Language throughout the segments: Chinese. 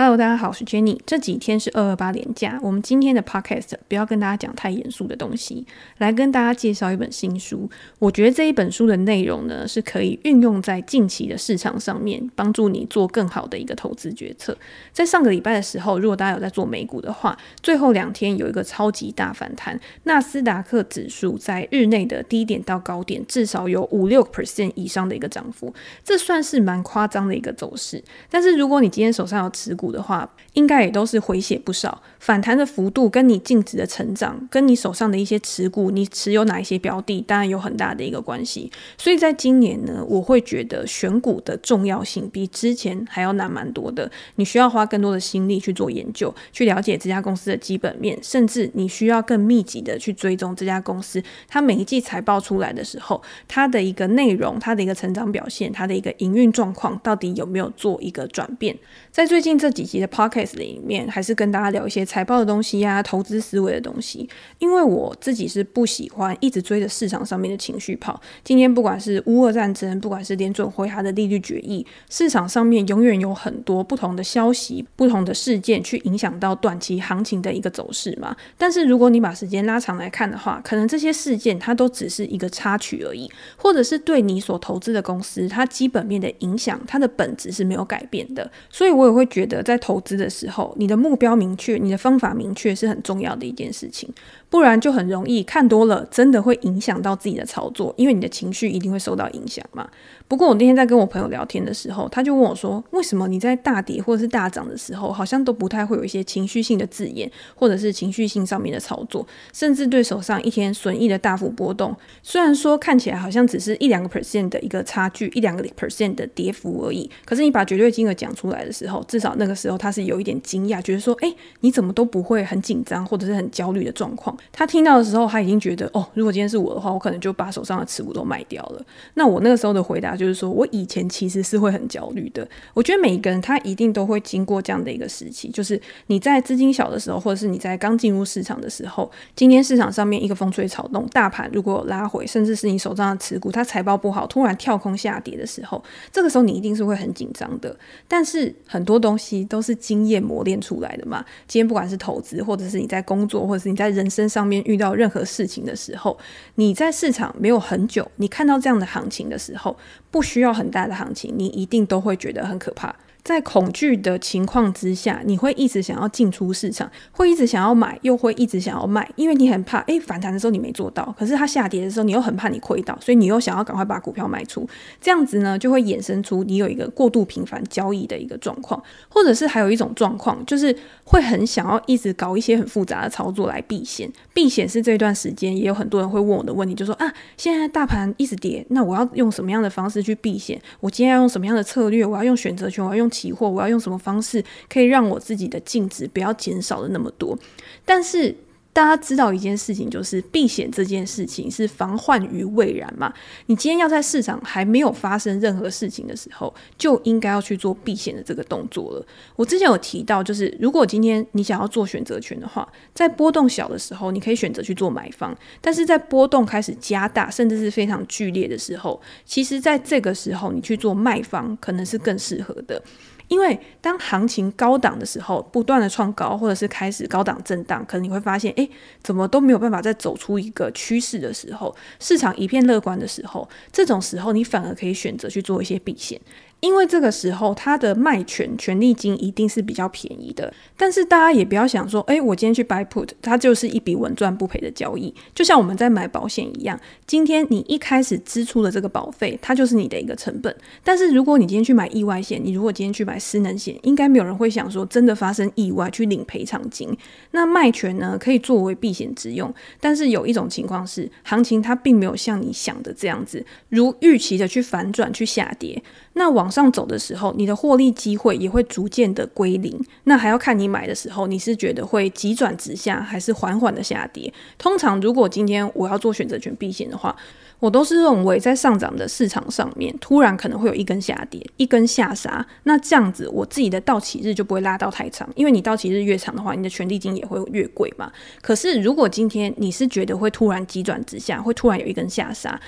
Hello，大家好，我是 Jenny。这几天是二二八连假，我们今天的 Podcast 不要跟大家讲太严肃的东西，来跟大家介绍一本新书。我觉得这一本书的内容呢，是可以运用在近期的市场上面，帮助你做更好的一个投资决策。在上个礼拜的时候，如果大家有在做美股的话，最后两天有一个超级大反弹，纳斯达克指数在日内的低点到高点至少有五六 percent 以上的一个涨幅，这算是蛮夸张的一个走势。但是如果你今天手上有持股，的话，应该也都是回血不少。反弹的幅度跟你净值的成长，跟你手上的一些持股，你持有哪一些标的，当然有很大的一个关系。所以在今年呢，我会觉得选股的重要性比之前还要难蛮多的。你需要花更多的心力去做研究，去了解这家公司的基本面，甚至你需要更密集的去追踪这家公司，它每一季财报出来的时候，它的一个内容，它的一个成长表现，它的一个营运状况，到底有没有做一个转变？在最近这几集的 podcast 里面，还是跟大家聊一些财报的东西呀、投资思维的东西。因为我自己是不喜欢一直追着市场上面的情绪跑。今天不管是乌俄战争，不管是联准会它的利率决议，市场上面永远有很多不同的消息、不同的事件去影响到短期行情的一个走势嘛。但是如果你把时间拉长来看的话，可能这些事件它都只是一个插曲而已，或者是对你所投资的公司它基本面的影响，它的本质是没有改变的。所以我也会觉得在投资的时候，你的目标明确，你的方法明确是很重要的一件事情。不然就很容易看多了，真的会影响到自己的操作，因为你的情绪一定会受到影响嘛。不过我那天在跟我朋友聊天的时候，他就问我说：“为什么你在大跌或者是大涨的时候，好像都不太会有一些情绪性的字眼，或者是情绪性上面的操作，甚至对手上一天损益的大幅波动，虽然说看起来好像只是一两个 percent 的一个差距，一两个 percent 的跌幅而已，可是你把绝对金额讲出来的时候，至少那个时候他是有一点惊讶，觉得说：哎，你怎么都不会很紧张或者是很焦虑的状况。”他听到的时候，他已经觉得哦，如果今天是我的话，我可能就把手上的持股都卖掉了。那我那个时候的回答就是说，我以前其实是会很焦虑的。我觉得每一个人他一定都会经过这样的一个时期，就是你在资金小的时候，或者是你在刚进入市场的时候，今天市场上面一个风吹草动，大盘如果有拉回，甚至是你手上的持股它财报不好，突然跳空下跌的时候，这个时候你一定是会很紧张的。但是很多东西都是经验磨练出来的嘛。今天不管是投资，或者是你在工作，或者是你在人生上面。遇到任何事情的时候，你在市场没有很久，你看到这样的行情的时候，不需要很大的行情，你一定都会觉得很可怕。在恐惧的情况之下，你会一直想要进出市场，会一直想要买，又会一直想要卖，因为你很怕，诶，反弹的时候你没做到，可是它下跌的时候你又很怕你亏到，所以你又想要赶快把股票卖出，这样子呢，就会衍生出你有一个过度频繁交易的一个状况，或者是还有一种状况，就是会很想要一直搞一些很复杂的操作来避险。避险是这段时间也有很多人会问我的问题，就说啊，现在大盘一直跌，那我要用什么样的方式去避险？我今天要用什么样的策略？我要用选择权，我要用。期货，我要用什么方式可以让我自己的净值不要减少的那么多？但是大家知道一件事情，就是避险这件事情是防患于未然嘛。你今天要在市场还没有发生任何事情的时候，就应该要去做避险的这个动作了。我之前有提到，就是如果今天你想要做选择权的话，在波动小的时候，你可以选择去做买方；但是在波动开始加大，甚至是非常剧烈的时候，其实在这个时候你去做卖方，可能是更适合的。因为当行情高档的时候，不断的创高，或者是开始高档震荡，可能你会发现，哎，怎么都没有办法再走出一个趋势的时候，市场一片乐观的时候，这种时候你反而可以选择去做一些避险。因为这个时候，它的卖权权利金一定是比较便宜的。但是大家也不要想说，诶，我今天去 buy put，它就是一笔稳赚不赔的交易。就像我们在买保险一样，今天你一开始支出的这个保费，它就是你的一个成本。但是如果你今天去买意外险，你如果今天去买失能险，应该没有人会想说真的发生意外去领赔偿金。那卖权呢，可以作为避险之用。但是有一种情况是，行情它并没有像你想的这样子，如预期的去反转去下跌。那往往上走的时候，你的获利机会也会逐渐的归零。那还要看你买的时候，你是觉得会急转直下，还是缓缓的下跌？通常，如果今天我要做选择权避险的话，我都是认为在上涨的市场上面，突然可能会有一根下跌，一根下杀。那这样子，我自己的到期日就不会拉到太长，因为你到期日越长的话，你的权利金也会越贵嘛。可是，如果今天你是觉得会突然急转直下，会突然有一根下杀。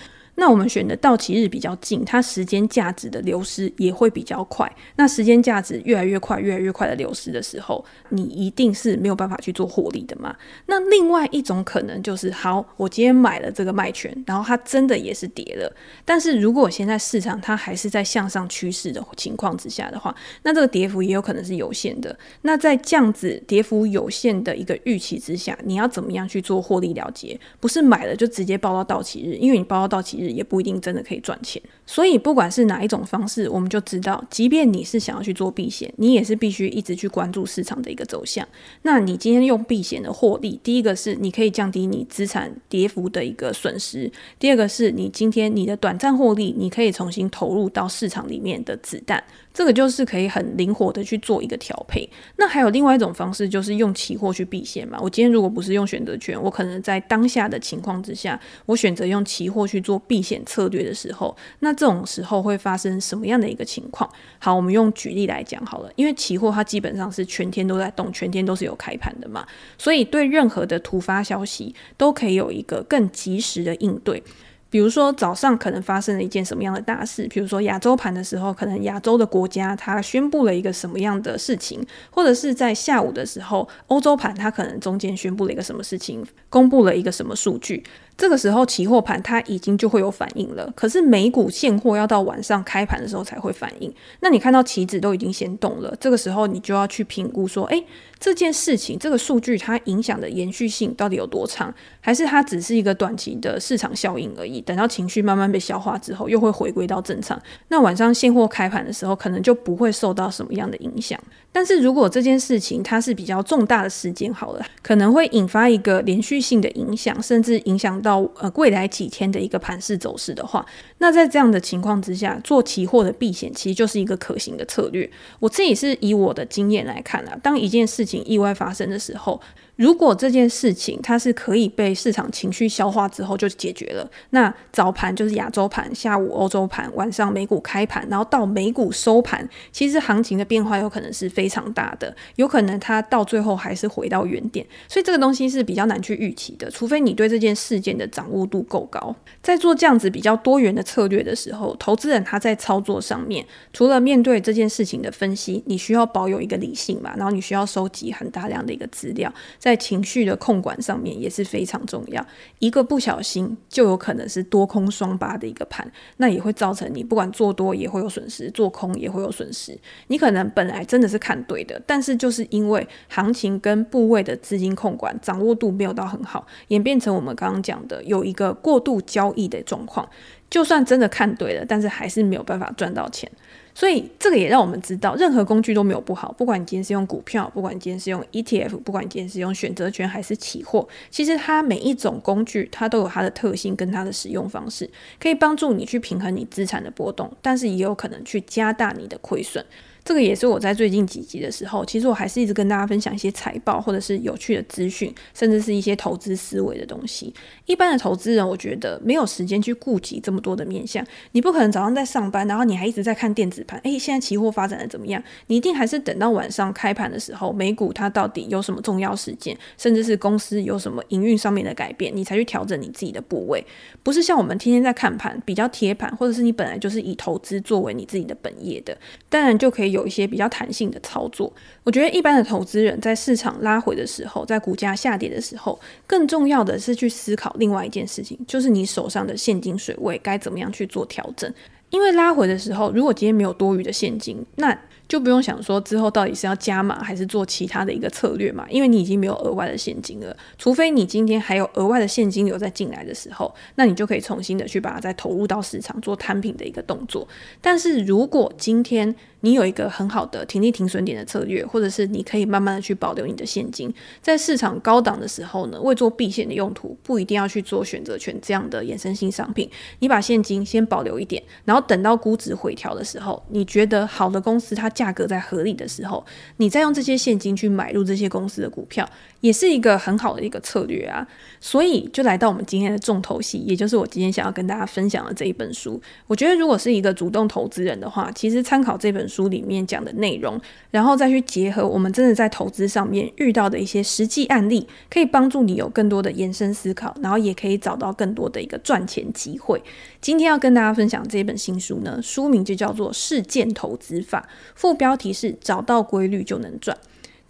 那我们选的到期日比较近，它时间价值的流失也会比较快。那时间价值越来越快、越来越快的流失的时候，你一定是没有办法去做获利的嘛。那另外一种可能就是，好，我今天买了这个卖权，然后它真的也是跌了。但是如果现在市场它还是在向上趋势的情况之下的话，那这个跌幅也有可能是有限的。那在这样子跌幅有限的一个预期之下，你要怎么样去做获利了结？不是买了就直接报到到期日，因为你报到到期日也不一定真的可以赚钱。所以不管是哪一种方式，我们就知道，即便你是想要去做避险，你也是必须一直去关注市场的一个走向。那你今天用避险的获利，第一个是你可以降低你资产跌幅的一个损失，第二个是你今天你的短暂获利，你可以重新投入到市场里面的子弹。这个就是可以很灵活的去做一个调配。那还有另外一种方式，就是用期货去避险嘛。我今天如果不是用选择权，我可能在当下的情况之下，我选择用期货去做避险策略的时候，那这种时候会发生什么样的一个情况？好，我们用举例来讲好了。因为期货它基本上是全天都在动，全天都是有开盘的嘛，所以对任何的突发消息都可以有一个更及时的应对。比如说早上可能发生了一件什么样的大事，比如说亚洲盘的时候，可能亚洲的国家它宣布了一个什么样的事情，或者是在下午的时候，欧洲盘它可能中间宣布了一个什么事情，公布了一个什么数据。这个时候，期货盘它已经就会有反应了。可是美股现货要到晚上开盘的时候才会反应。那你看到期指都已经先动了，这个时候你就要去评估说，诶，这件事情这个数据它影响的延续性到底有多长，还是它只是一个短期的市场效应而已？等到情绪慢慢被消化之后，又会回归到正常。那晚上现货开盘的时候，可能就不会受到什么样的影响。但是如果这件事情它是比较重大的事件，好了，可能会引发一个连续性的影响，甚至影响到。呃未来几天的一个盘势走势的话，那在这样的情况之下，做期货的避险其实就是一个可行的策略。我自己是以我的经验来看啊，当一件事情意外发生的时候。如果这件事情它是可以被市场情绪消化之后就解决了，那早盘就是亚洲盘，下午欧洲盘，晚上美股开盘，然后到美股收盘，其实行情的变化有可能是非常大的，有可能它到最后还是回到原点，所以这个东西是比较难去预期的，除非你对这件事件的掌握度够高。在做这样子比较多元的策略的时候，投资人他在操作上面，除了面对这件事情的分析，你需要保有一个理性嘛，然后你需要收集很大量的一个资料，在在情绪的控管上面也是非常重要，一个不小心就有可能是多空双八的一个盘，那也会造成你不管做多也会有损失，做空也会有损失。你可能本来真的是看对的，但是就是因为行情跟部位的资金控管掌握度没有到很好，演变成我们刚刚讲的有一个过度交易的状况。就算真的看对了，但是还是没有办法赚到钱。所以这个也让我们知道，任何工具都没有不好。不管你今天是用股票，不管你今天是用 ETF，不管你今天是用选择权还是期货，其实它每一种工具它都有它的特性跟它的使用方式，可以帮助你去平衡你资产的波动，但是也有可能去加大你的亏损。这个也是我在最近几集的时候，其实我还是一直跟大家分享一些财报或者是有趣的资讯，甚至是一些投资思维的东西。一般的投资人，我觉得没有时间去顾及这么多的面向。你不可能早上在上班，然后你还一直在看电子盘。诶，现在期货发展的怎么样？你一定还是等到晚上开盘的时候，美股它到底有什么重要事件，甚至是公司有什么营运上面的改变，你才去调整你自己的部位。不是像我们天天在看盘，比较贴盘，或者是你本来就是以投资作为你自己的本业的，当然就可以。有一些比较弹性的操作，我觉得一般的投资人在市场拉回的时候，在股价下跌的时候，更重要的是去思考另外一件事情，就是你手上的现金水位该怎么样去做调整。因为拉回的时候，如果今天没有多余的现金，那就不用想说之后到底是要加码还是做其他的一个策略嘛，因为你已经没有额外的现金了。除非你今天还有额外的现金流再进来的时候，那你就可以重新的去把它再投入到市场做摊平的一个动作。但是如果今天你有一个很好的停利停损点的策略，或者是你可以慢慢的去保留你的现金，在市场高档的时候呢，为做避险的用途，不一定要去做选择权这样的衍生性商品。你把现金先保留一点，然后等到估值回调的时候，你觉得好的公司它价格在合理的时候，你再用这些现金去买入这些公司的股票，也是一个很好的一个策略啊。所以就来到我们今天的重头戏，也就是我今天想要跟大家分享的这一本书。我觉得如果是一个主动投资人的话，其实参考这本书里面讲的内容，然后再去结合我们真的在投资上面遇到的一些实际案例，可以帮助你有更多的延伸思考，然后也可以找到更多的一个赚钱机会。今天要跟大家分享这本新书呢，书名就叫做《事件投资法》，副标题是“找到规律就能赚”。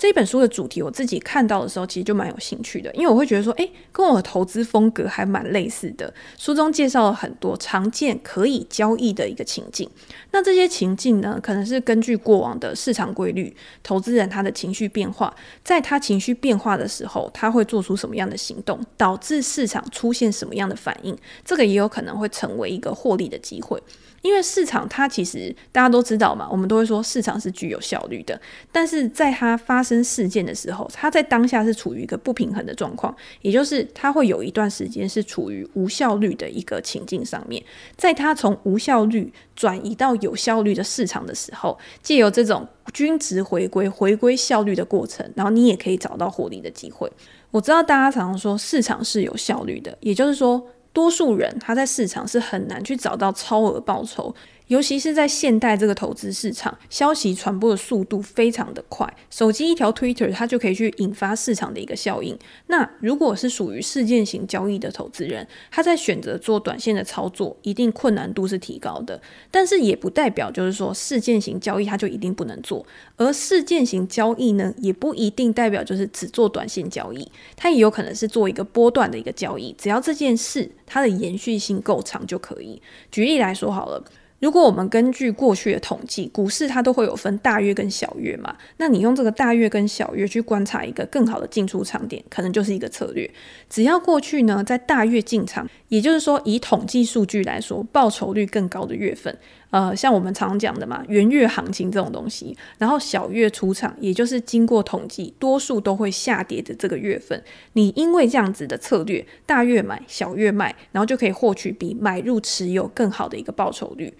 这本书的主题，我自己看到的时候，其实就蛮有兴趣的，因为我会觉得说，诶，跟我的投资风格还蛮类似的。书中介绍了很多常见可以交易的一个情境，那这些情境呢，可能是根据过往的市场规律，投资人他的情绪变化，在他情绪变化的时候，他会做出什么样的行动，导致市场出现什么样的反应，这个也有可能会成为一个获利的机会。因为市场它其实大家都知道嘛，我们都会说市场是具有效率的，但是在它发生事件的时候，它在当下是处于一个不平衡的状况，也就是它会有一段时间是处于无效率的一个情境上面，在它从无效率转移到有效率的市场的时候，借由这种均值回归、回归效率的过程，然后你也可以找到获利的机会。我知道大家常常说市场是有效率的，也就是说。多数人他在市场是很难去找到超额报酬。尤其是在现代这个投资市场，消息传播的速度非常的快，手机一条 Twitter，它就可以去引发市场的一个效应。那如果是属于事件型交易的投资人，他在选择做短线的操作，一定困难度是提高的。但是也不代表就是说事件型交易他就一定不能做，而事件型交易呢，也不一定代表就是只做短线交易，它也有可能是做一个波段的一个交易，只要这件事它的延续性够长就可以。举例来说好了。如果我们根据过去的统计，股市它都会有分大月跟小月嘛，那你用这个大月跟小月去观察一个更好的进出场点，可能就是一个策略。只要过去呢，在大月进场，也就是说以统计数据来说，报酬率更高的月份，呃，像我们常讲的嘛，元月行情这种东西，然后小月出场，也就是经过统计，多数都会下跌的这个月份，你因为这样子的策略，大月买，小月卖，然后就可以获取比买入持有更好的一个报酬率。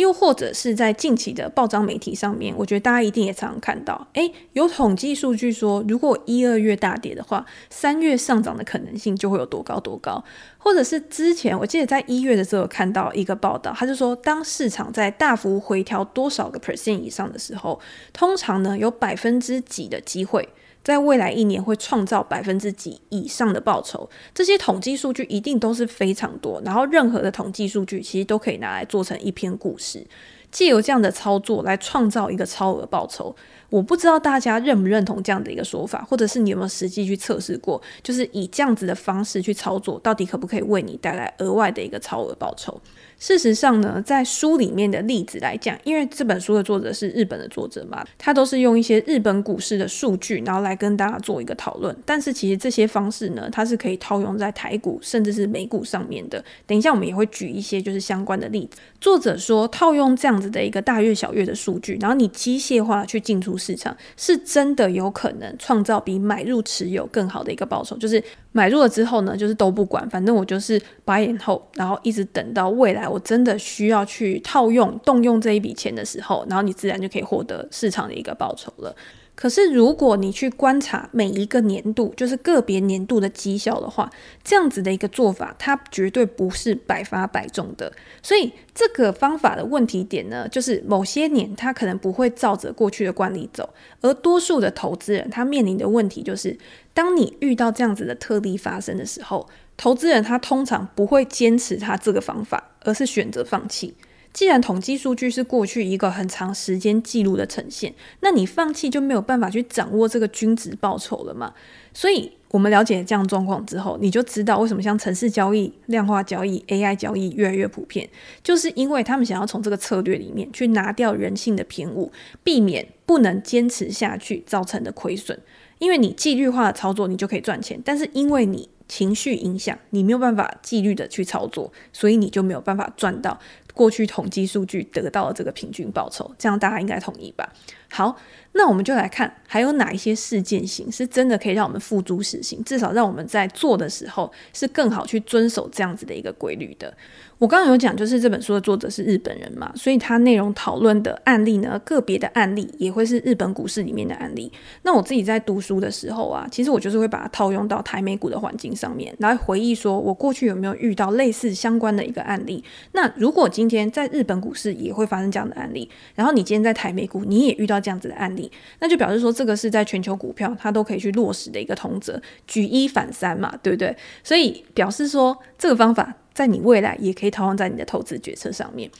又或者是在近期的报章媒体上面，我觉得大家一定也常常看到，诶，有统计数据说，如果一二月大跌的话，三月上涨的可能性就会有多高多高。或者是之前我记得在一月的时候看到一个报道，他就说，当市场在大幅回调多少个 percent 以上的时候，通常呢有百分之几的机会。在未来一年会创造百分之几以上的报酬，这些统计数据一定都是非常多，然后任何的统计数据其实都可以拿来做成一篇故事，借由这样的操作来创造一个超额报酬。我不知道大家认不认同这样的一个说法，或者是你有没有实际去测试过，就是以这样子的方式去操作，到底可不可以为你带来额外的一个超额报酬？事实上呢，在书里面的例子来讲，因为这本书的作者是日本的作者嘛，他都是用一些日本股市的数据，然后来跟大家做一个讨论。但是其实这些方式呢，它是可以套用在台股甚至是美股上面的。等一下我们也会举一些就是相关的例子。作者说，套用这样子的一个大月小月的数据，然后你机械化去进出市场，是真的有可能创造比买入持有更好的一个报酬。就是买入了之后呢，就是都不管，反正我就是白眼厚然后一直等到未来。我真的需要去套用、动用这一笔钱的时候，然后你自然就可以获得市场的一个报酬了。可是，如果你去观察每一个年度，就是个别年度的绩效的话，这样子的一个做法，它绝对不是百发百中的。所以，这个方法的问题点呢，就是某些年它可能不会照着过去的惯例走，而多数的投资人他面临的问题就是，当你遇到这样子的特例发生的时候，投资人他通常不会坚持他这个方法，而是选择放弃。既然统计数据是过去一个很长时间记录的呈现，那你放弃就没有办法去掌握这个均值报酬了嘛？所以，我们了解这样状况之后，你就知道为什么像城市交易、量化交易、AI 交易越来越普遍，就是因为他们想要从这个策略里面去拿掉人性的偏误，避免不能坚持下去造成的亏损。因为你纪律化的操作，你就可以赚钱，但是因为你情绪影响，你没有办法纪律的去操作，所以你就没有办法赚到。过去统计数据得到的这个平均报酬，这样大家应该同意吧？好，那我们就来看还有哪一些事件型是真的可以让我们付诸实行，至少让我们在做的时候是更好去遵守这样子的一个规律的。我刚刚有讲，就是这本书的作者是日本人嘛，所以他内容讨论的案例呢，个别的案例也会是日本股市里面的案例。那我自己在读书的时候啊，其实我就是会把它套用到台美股的环境上面，来回忆说我过去有没有遇到类似相关的一个案例。那如果今天在日本股市也会发生这样的案例，然后你今天在台美股你也遇到这样子的案例，那就表示说这个是在全球股票它都可以去落实的一个通则，举一反三嘛，对不对？所以表示说这个方法。在你未来也可以套用在你的投资决策上面。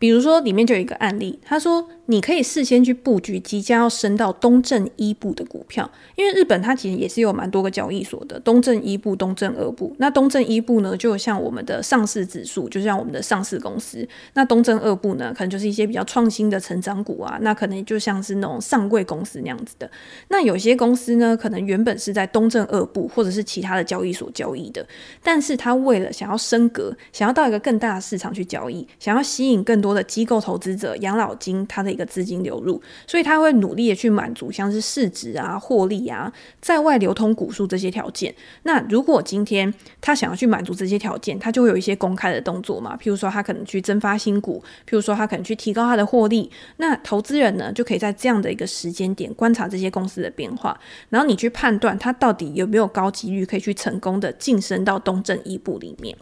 比如说，里面就有一个案例，他说你可以事先去布局即将要升到东证一部的股票，因为日本它其实也是有蛮多个交易所的，东证一部、东证二部。那东证一部呢，就像我们的上市指数，就像我们的上市公司；那东证二部呢，可能就是一些比较创新的成长股啊，那可能就像是那种上柜公司那样子的。那有些公司呢，可能原本是在东证二部或者是其他的交易所交易的，但是他为了想要升格，想要到一个更大的市场去交易，想要吸引更多。的机构投资者、养老金，它的一个资金流入，所以他会努力的去满足像是市值啊、获利啊、在外流通股数这些条件。那如果今天他想要去满足这些条件，他就会有一些公开的动作嘛，譬如说他可能去增发新股，譬如说他可能去提高他的获利。那投资人呢，就可以在这样的一个时间点观察这些公司的变化，然后你去判断他到底有没有高几率可以去成功的晋升到东证一部里面。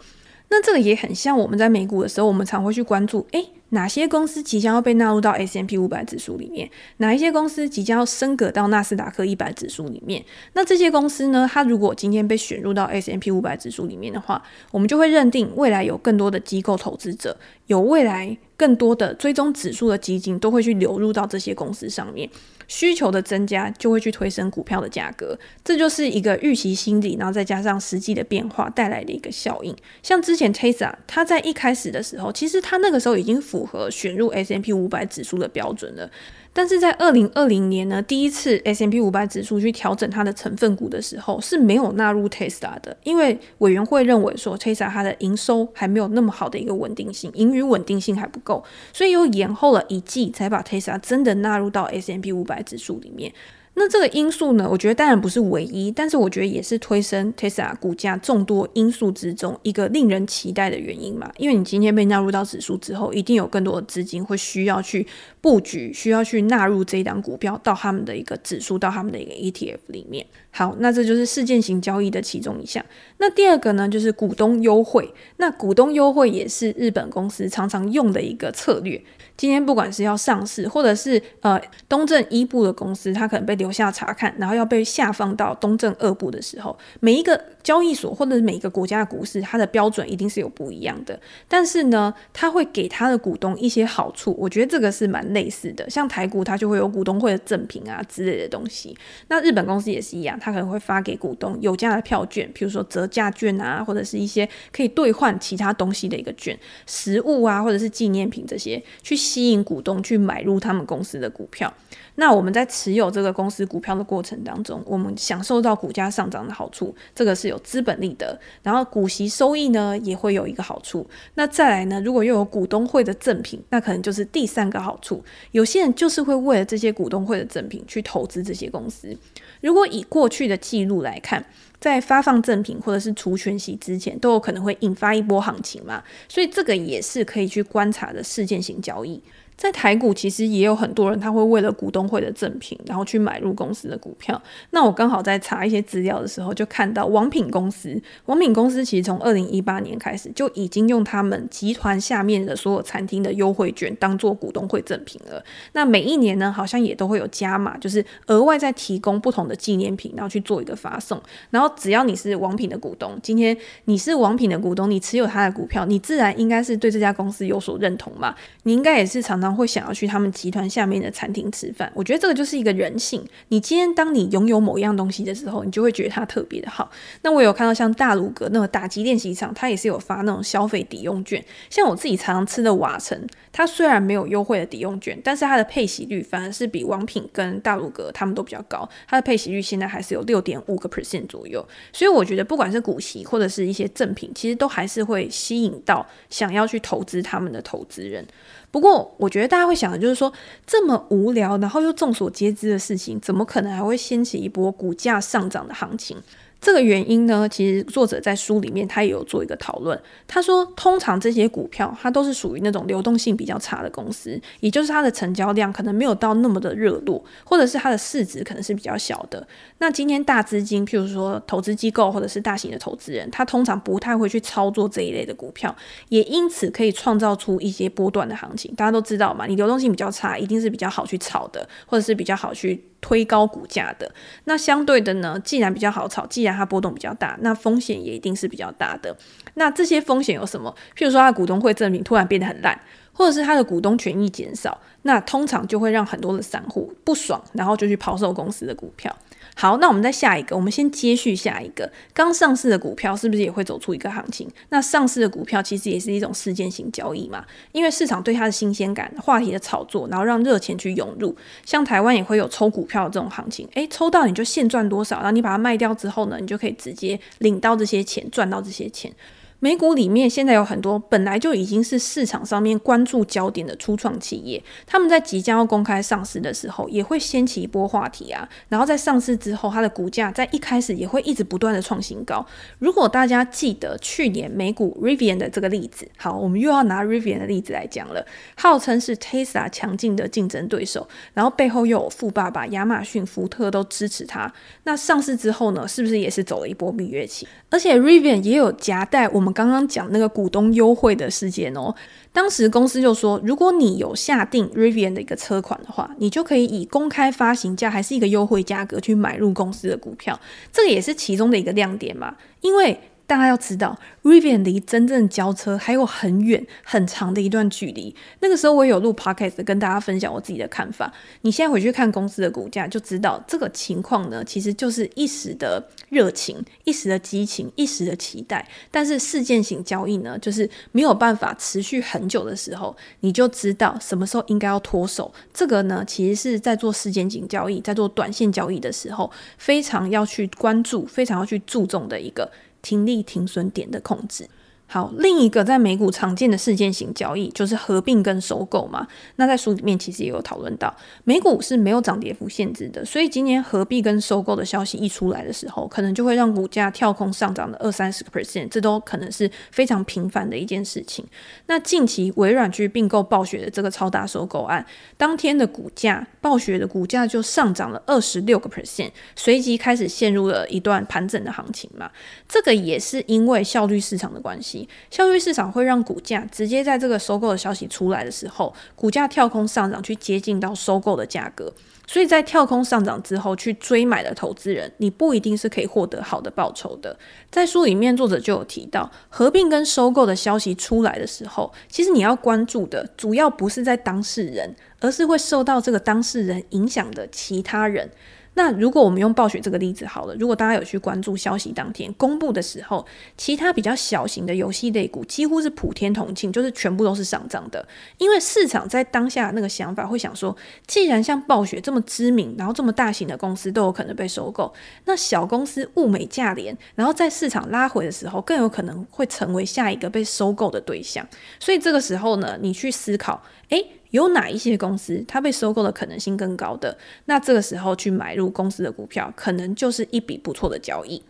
那这个也很像我们在美股的时候，我们常会去关注，诶。哪些公司即将要被纳入到 S M P 五百指数里面？哪一些公司即将要升格到纳斯达克一百指数里面？那这些公司呢？它如果今天被选入到 S M P 五百指数里面的话，我们就会认定未来有更多的机构投资者，有未来更多的追踪指数的基金都会去流入到这些公司上面。需求的增加就会去推升股票的价格，这就是一个预期心理，然后再加上实际的变化带来的一个效应。像之前 Tesla，它在一开始的时候，其实它那个时候已经符合选入 S&P 五百指数的标准了。但是在二零二零年呢，第一次 S M P 五百指数去调整它的成分股的时候，是没有纳入 Tesla 的，因为委员会认为说 Tesla 它的营收还没有那么好的一个稳定性，盈余稳定性还不够，所以又延后了一季才把 Tesla 真的纳入到 S M P 五百指数里面。那这个因素呢，我觉得当然不是唯一，但是我觉得也是推升 Tesla 股价众多因素之中一个令人期待的原因嘛。因为你今天被纳入到指数之后，一定有更多的资金会需要去布局，需要去纳入这一档股票到他们的一个指数，到他们的一个 ETF 里面。好，那这就是事件型交易的其中一项。那第二个呢，就是股东优惠。那股东优惠也是日本公司常常用的一个策略。今天不管是要上市，或者是呃东证一部的公司，它可能被留下查看，然后要被下放到东证二部的时候，每一个交易所或者是每一个国家的股市，它的标准一定是有不一样的。但是呢，它会给它的股东一些好处，我觉得这个是蛮类似的。像台股，它就会有股东会的赠品啊之类的东西。那日本公司也是一样，它可能会发给股东有价的票券，比如说折价券啊，或者是一些可以兑换其他东西的一个券，实物啊，或者是纪念品这些去。吸引股东去买入他们公司的股票，那我们在持有这个公司股票的过程当中，我们享受到股价上涨的好处，这个是有资本利得，然后股息收益呢也会有一个好处。那再来呢，如果又有股东会的赠品，那可能就是第三个好处。有些人就是会为了这些股东会的赠品去投资这些公司。如果以过去的记录来看，在发放赠品或者是除权息之前，都有可能会引发一波行情嘛，所以这个也是可以去观察的事件型交易。在台股其实也有很多人，他会为了股东会的赠品，然后去买入公司的股票。那我刚好在查一些资料的时候，就看到王品公司。王品公司其实从二零一八年开始就已经用他们集团下面的所有餐厅的优惠券当做股东会赠品了。那每一年呢，好像也都会有加码，就是额外再提供不同的纪念品，然后去做一个发送。然后只要你是王品的股东，今天你是王品的股东，你持有他的股票，你自然应该是对这家公司有所认同嘛。你应该也是常常。会想要去他们集团下面的餐厅吃饭，我觉得这个就是一个人性。你今天当你拥有某一样东西的时候，你就会觉得它特别的好。那我有看到像大鲁阁那个打击练习场，它也是有发那种消费抵用券。像我自己常常吃的瓦城，它虽然没有优惠的抵用券，但是它的配息率反而是比王品跟大鲁阁他们都比较高。它的配息率现在还是有六点五个 percent 左右。所以我觉得不管是股息或者是一些赠品，其实都还是会吸引到想要去投资他们的投资人。不过我觉得。大家会想的就是说，这么无聊，然后又众所皆知的事情，怎么可能还会掀起一波股价上涨的行情？这个原因呢，其实作者在书里面他也有做一个讨论。他说，通常这些股票它都是属于那种流动性比较差的公司，也就是它的成交量可能没有到那么的热络，或者是它的市值可能是比较小的。那今天大资金，譬如说投资机构或者是大型的投资人，他通常不太会去操作这一类的股票，也因此可以创造出一些波段的行情。大家都知道嘛，你流动性比较差，一定是比较好去炒的，或者是比较好去。推高股价的，那相对的呢，既然比较好炒，既然它波动比较大，那风险也一定是比较大的。那这些风险有什么？譬如说，它股东会证明突然变得很烂，或者是它的股东权益减少，那通常就会让很多的散户不爽，然后就去抛售公司的股票。好，那我们再下一个，我们先接续下一个。刚上市的股票是不是也会走出一个行情？那上市的股票其实也是一种事件型交易嘛，因为市场对它的新鲜感、话题的炒作，然后让热钱去涌入。像台湾也会有抽股票的这种行情，诶，抽到你就现赚多少，然后你把它卖掉之后呢，你就可以直接领到这些钱，赚到这些钱。美股里面现在有很多本来就已经是市场上面关注焦点的初创企业，他们在即将要公开上市的时候，也会掀起一波话题啊。然后在上市之后，它的股价在一开始也会一直不断的创新高。如果大家记得去年美股 Rivian 的这个例子，好，我们又要拿 Rivian 的例子来讲了，号称是 Tesla 强劲的竞争对手，然后背后又有富爸爸亚马逊、福特都支持它。那上市之后呢，是不是也是走了一波蜜月期？而且 Rivian 也有夹带我们。我刚刚讲那个股东优惠的事件哦，当时公司就说，如果你有下定 Rivian 的一个车款的话，你就可以以公开发行价还是一个优惠价格去买入公司的股票，这个也是其中的一个亮点嘛，因为。大家要知道，Rivian 离真正交车还有很远很长的一段距离。那个时候我也有录 Podcast 跟大家分享我自己的看法。你现在回去看公司的股价，就知道这个情况呢，其实就是一时的热情、一时的激情、一时的期待。但是事件型交易呢，就是没有办法持续很久的时候，你就知道什么时候应该要脱手。这个呢，其实是在做事件型交易、在做短线交易的时候，非常要去关注、非常要去注重的一个。听力停损点的控制。好，另一个在美股常见的事件型交易就是合并跟收购嘛。那在书里面其实也有讨论到，美股是没有涨跌幅限制的，所以今年合并跟收购的消息一出来的时候，可能就会让股价跳空上涨的二三十个 percent，这都可能是非常频繁的一件事情。那近期微软去并购暴雪的这个超大收购案，当天的股价，暴雪的股价就上涨了二十六个 percent，随即开始陷入了一段盘整的行情嘛。这个也是因为效率市场的关系。效率市场会让股价直接在这个收购的消息出来的时候，股价跳空上涨，去接近到收购的价格。所以在跳空上涨之后去追买的投资人，你不一定是可以获得好的报酬的。在书里面，作者就有提到，合并跟收购的消息出来的时候，其实你要关注的主要不是在当事人，而是会受到这个当事人影响的其他人。那如果我们用暴雪这个例子好了，如果大家有去关注消息当天公布的时候，其他比较小型的游戏类股几乎是普天同庆，就是全部都是上涨的。因为市场在当下那个想法会想说，既然像暴雪这么知名，然后这么大型的公司都有可能被收购，那小公司物美价廉，然后在市场拉回的时候，更有可能会成为下一个被收购的对象。所以这个时候呢，你去思考，诶。有哪一些公司它被收购的可能性更高的？那这个时候去买入公司的股票，可能就是一笔不错的交易。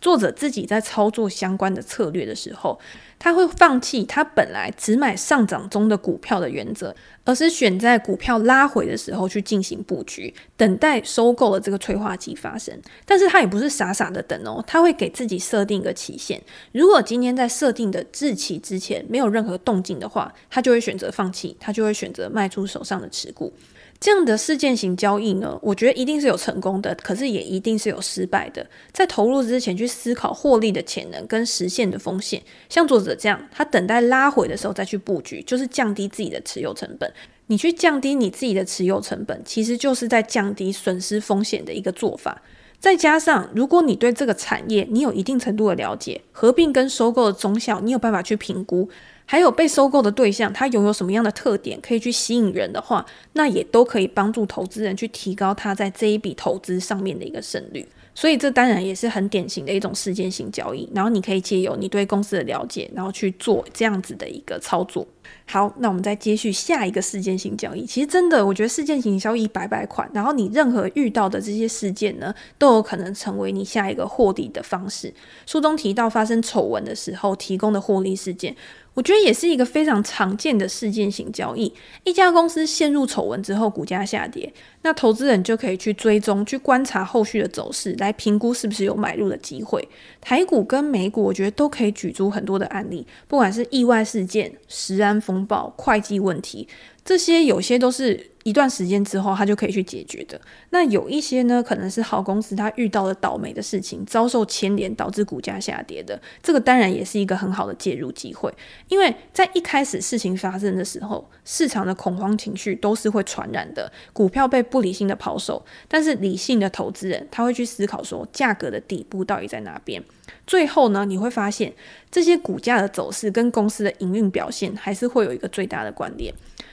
作者自己在操作相关的策略的时候，他会放弃他本来只买上涨中的股票的原则，而是选在股票拉回的时候去进行布局，等待收购的这个催化剂发生。但是他也不是傻傻的等哦，他会给自己设定一个期限。如果今天在设定的日期之前没有任何动静的话，他就会选择放弃，他就会选择卖出手上的持股。这样的事件型交易呢，我觉得一定是有成功的，可是也一定是有失败的。在投入之前去思考获利的潜能跟实现的风险，像作者这样，他等待拉回的时候再去布局，就是降低自己的持有成本。你去降低你自己的持有成本，其实就是在降低损失风险的一个做法。再加上，如果你对这个产业你有一定程度的了解，合并跟收购的综效，你有办法去评估。还有被收购的对象，他拥有什么样的特点可以去吸引人的话，那也都可以帮助投资人去提高他在这一笔投资上面的一个胜率。所以这当然也是很典型的一种事件型交易。然后你可以借由你对公司的了解，然后去做这样子的一个操作。好，那我们再接续下一个事件型交易。其实真的，我觉得事件型交易百百款，然后你任何遇到的这些事件呢，都有可能成为你下一个获利的方式。书中提到发生丑闻的时候提供的获利事件。我觉得也是一个非常常见的事件型交易。一家公司陷入丑闻之后，股价下跌，那投资人就可以去追踪、去观察后续的走势，来评估是不是有买入的机会。台股跟美股，我觉得都可以举出很多的案例，不管是意外事件、食安风暴、会计问题，这些有些都是。一段时间之后，他就可以去解决的。那有一些呢，可能是好公司，他遇到了倒霉的事情，遭受牵连，导致股价下跌的。这个当然也是一个很好的介入机会，因为在一开始事情发生的时候，市场的恐慌情绪都是会传染的，股票被不理性的抛售，但是理性的投资人他会去思考说，价格的底部到底在哪边。最后呢，你会发现这些股价的走势跟公司的营运表现还是会有一个最大的关联。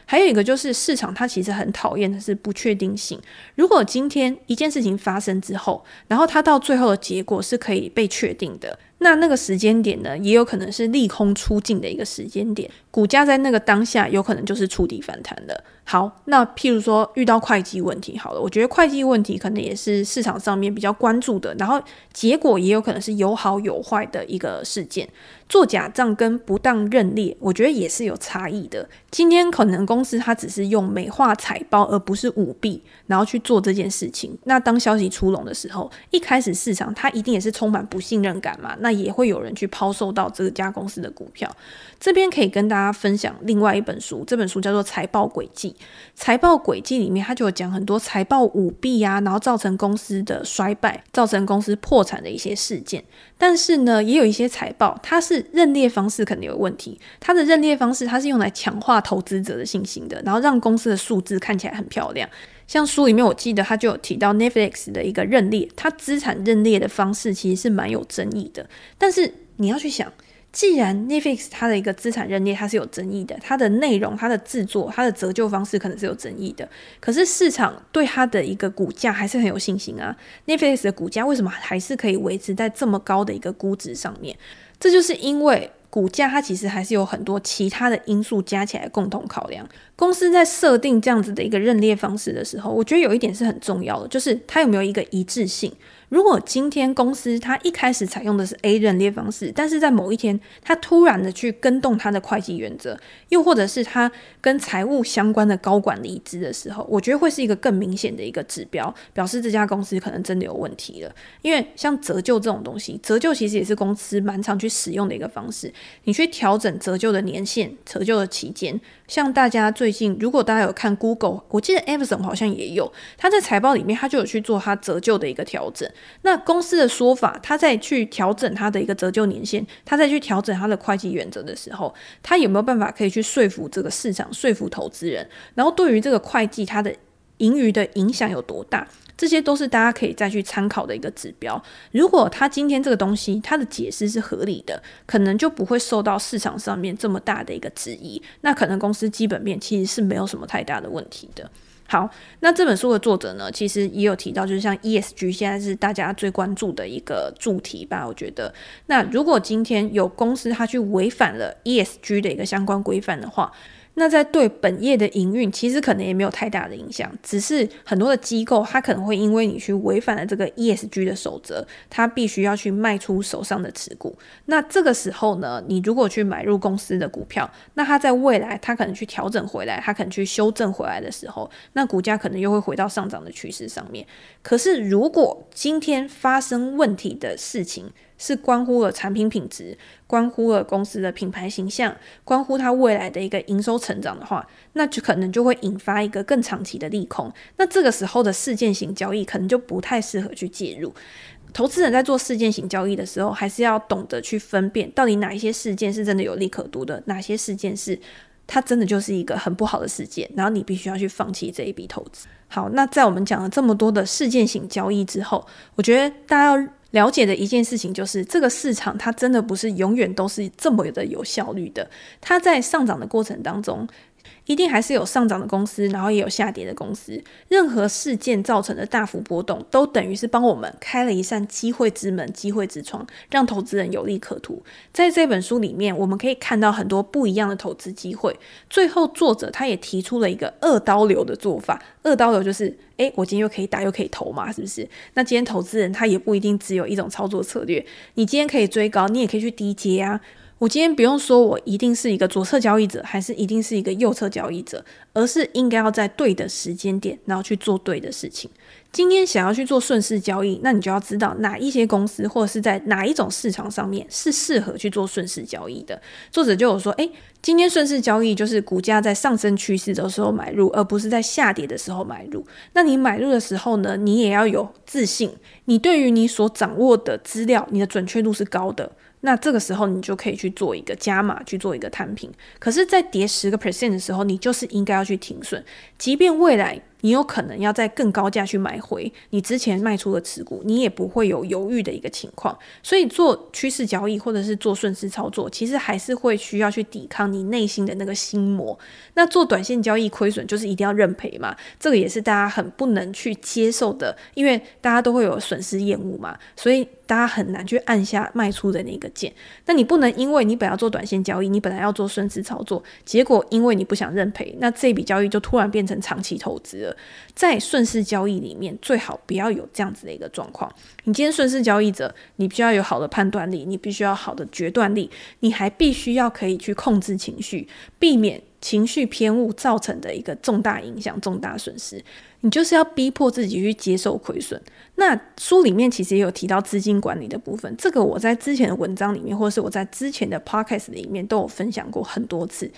还有一个就是市场，它其实很讨厌的是不确定性。如果今天一件事情发生之后，然后它到最后的结果是可以被确定的，那那个时间点呢，也有可能是利空出尽的一个时间点，股价在那个当下有可能就是触底反弹的。好，那譬如说遇到会计问题，好了，我觉得会计问题可能也是市场上面比较关注的，然后结果也有可能是有好有坏的一个事件。做假账跟不当认列，我觉得也是有差异的。今天可能公司它只是用美化财报，而不是舞弊，然后去做这件事情。那当消息出笼的时候，一开始市场它一定也是充满不信任感嘛，那那也会有人去抛售到这家公司的股票。这边可以跟大家分享另外一本书，这本书叫做《财报轨迹》。财报轨迹里面，它就有讲很多财报舞弊啊，然后造成公司的衰败、造成公司破产的一些事件。但是呢，也有一些财报，它是认列方式可能有问题。它的认列方式，它是用来强化投资者的信心的，然后让公司的数字看起来很漂亮。像书里面我记得，它就有提到 Netflix 的一个认列，它资产认列的方式其实是蛮有争议的。但是你要去想。既然 Netflix 它的一个资产认列它是有争议的，它的内容、它的制作、它的折旧方式可能是有争议的，可是市场对它的一个股价还是很有信心啊。Netflix 的股价为什么还是可以维持在这么高的一个估值上面？这就是因为股价它其实还是有很多其他的因素加起来共同考量。公司在设定这样子的一个认列方式的时候，我觉得有一点是很重要的，就是它有没有一个一致性。如果今天公司它一开始采用的是 A 认列方式，但是在某一天它突然的去跟动它的会计原则，又或者是它跟财务相关的高管离职的时候，我觉得会是一个更明显的一个指标，表示这家公司可能真的有问题了。因为像折旧这种东西，折旧其实也是公司蛮常去使用的一个方式，你去调整折旧的年限、折旧的期间。像大家最近，如果大家有看 Google，我记得 Amazon 好像也有，他在财报里面他就有去做他折旧的一个调整。那公司的说法，他在去调整他的一个折旧年限，他在去调整他的会计原则的时候，他有没有办法可以去说服这个市场，说服投资人？然后对于这个会计，它的盈余的影响有多大？这些都是大家可以再去参考的一个指标。如果他今天这个东西他的解释是合理的，可能就不会受到市场上面这么大的一个质疑。那可能公司基本面其实是没有什么太大的问题的。好，那这本书的作者呢，其实也有提到，就是像 ESG 现在是大家最关注的一个主题吧。我觉得，那如果今天有公司它去违反了 ESG 的一个相关规范的话，那在对本业的营运，其实可能也没有太大的影响，只是很多的机构，它可能会因为你去违反了这个 ESG 的守则，它必须要去卖出手上的持股。那这个时候呢，你如果去买入公司的股票，那它在未来它可能去调整回来，它可能去修正回来的时候，那股价可能又会回到上涨的趋势上面。可是如果今天发生问题的事情，是关乎了产品品质，关乎了公司的品牌形象，关乎它未来的一个营收成长的话，那就可能就会引发一个更长期的利空。那这个时候的事件型交易可能就不太适合去介入。投资人在做事件型交易的时候，还是要懂得去分辨，到底哪一些事件是真的有利可图的，哪些事件是它真的就是一个很不好的事件，然后你必须要去放弃这一笔投资。好，那在我们讲了这么多的事件型交易之后，我觉得大家要。了解的一件事情就是，这个市场它真的不是永远都是这么的有效率的。它在上涨的过程当中，一定还是有上涨的公司，然后也有下跌的公司。任何事件造成的大幅波动，都等于是帮我们开了一扇机会之门、机会之窗，让投资人有利可图。在这本书里面，我们可以看到很多不一样的投资机会。最后，作者他也提出了一个二刀流的做法。二刀流就是，诶，我今天又可以打又可以投嘛，是不是？那今天投资人他也不一定只有一种操作策略。你今天可以追高，你也可以去低接啊。我今天不用说，我一定是一个左侧交易者，还是一定是一个右侧交易者，而是应该要在对的时间点，然后去做对的事情。今天想要去做顺势交易，那你就要知道哪一些公司或者是在哪一种市场上面是适合去做顺势交易的。作者就有说，诶，今天顺势交易就是股价在上升趋势的时候买入，而不是在下跌的时候买入。那你买入的时候呢，你也要有自信，你对于你所掌握的资料，你的准确度是高的。那这个时候你就可以去做一个加码，去做一个摊平。可是，在跌十个 percent 的时候，你就是应该要去停损，即便未来。你有可能要在更高价去买回你之前卖出的持股，你也不会有犹豫的一个情况。所以做趋势交易或者是做顺势操作，其实还是会需要去抵抗你内心的那个心魔。那做短线交易亏损就是一定要认赔嘛，这个也是大家很不能去接受的，因为大家都会有损失厌恶嘛，所以大家很难去按下卖出的那个键。那你不能因为你本要做短线交易，你本来要做顺势操作，结果因为你不想认赔，那这笔交易就突然变成长期投资。在顺势交易里面，最好不要有这样子的一个状况。你今天顺势交易者，你必须要有好的判断力，你必须要好的决断力，你还必须要可以去控制情绪，避免情绪偏误造成的一个重大影响、重大损失。你就是要逼迫自己去接受亏损。那书里面其实也有提到资金管理的部分，这个我在之前的文章里面，或者是我在之前的 podcast 里面都有分享过很多次。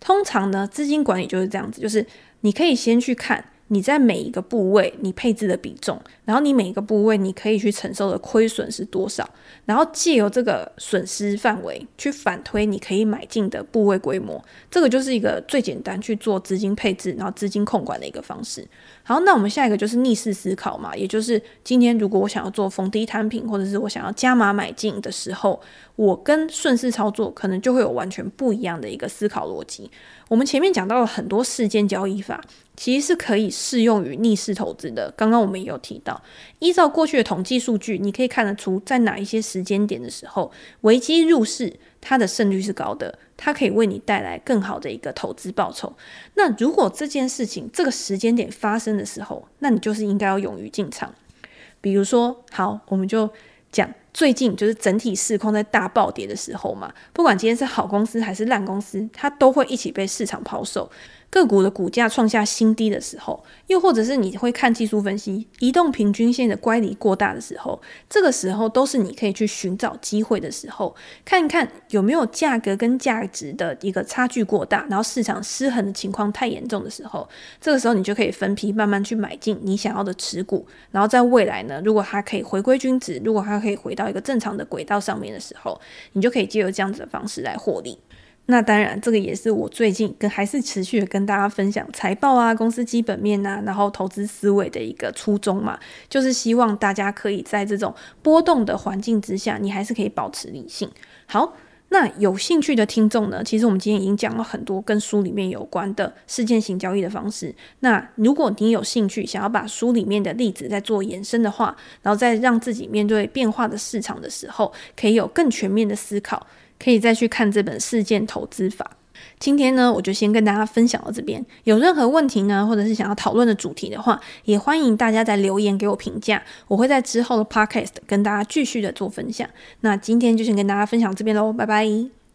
通常呢，资金管理就是这样子，就是。你可以先去看你在每一个部位你配置的比重，然后你每一个部位你可以去承受的亏损是多少，然后借由这个损失范围去反推你可以买进的部位规模，这个就是一个最简单去做资金配置，然后资金控管的一个方式。好，那我们下一个就是逆势思考嘛，也就是今天如果我想要做逢低摊平，或者是我想要加码买进的时候，我跟顺势操作可能就会有完全不一样的一个思考逻辑。我们前面讲到了很多事件交易法，其实是可以适用于逆势投资的。刚刚我们也有提到，依照过去的统计数据，你可以看得出，在哪一些时间点的时候，危机入市，它的胜率是高的，它可以为你带来更好的一个投资报酬。那如果这件事情这个时间点发生的时候，那你就是应该要勇于进场。比如说，好，我们就讲。最近就是整体市况在大暴跌的时候嘛，不管今天是好公司还是烂公司，它都会一起被市场抛售。个股的股价创下新低的时候，又或者是你会看技术分析，移动平均线的乖离过大的时候，这个时候都是你可以去寻找机会的时候，看一看有没有价格跟价值的一个差距过大，然后市场失衡的情况太严重的时候，这个时候你就可以分批慢慢去买进你想要的持股，然后在未来呢，如果它可以回归均值，如果它可以回到一个正常的轨道上面的时候，你就可以借由这样子的方式来获利。那当然，这个也是我最近跟还是持续的跟大家分享财报啊、公司基本面啊，然后投资思维的一个初衷嘛，就是希望大家可以在这种波动的环境之下，你还是可以保持理性。好，那有兴趣的听众呢，其实我们今天已经讲了很多跟书里面有关的事件型交易的方式。那如果你有兴趣想要把书里面的例子再做延伸的话，然后再让自己面对变化的市场的时候，可以有更全面的思考。可以再去看这本《事件投资法》。今天呢，我就先跟大家分享到这边。有任何问题呢，或者是想要讨论的主题的话，也欢迎大家在留言给我评价。我会在之后的 Podcast 跟大家继续的做分享。那今天就先跟大家分享这边喽，拜拜。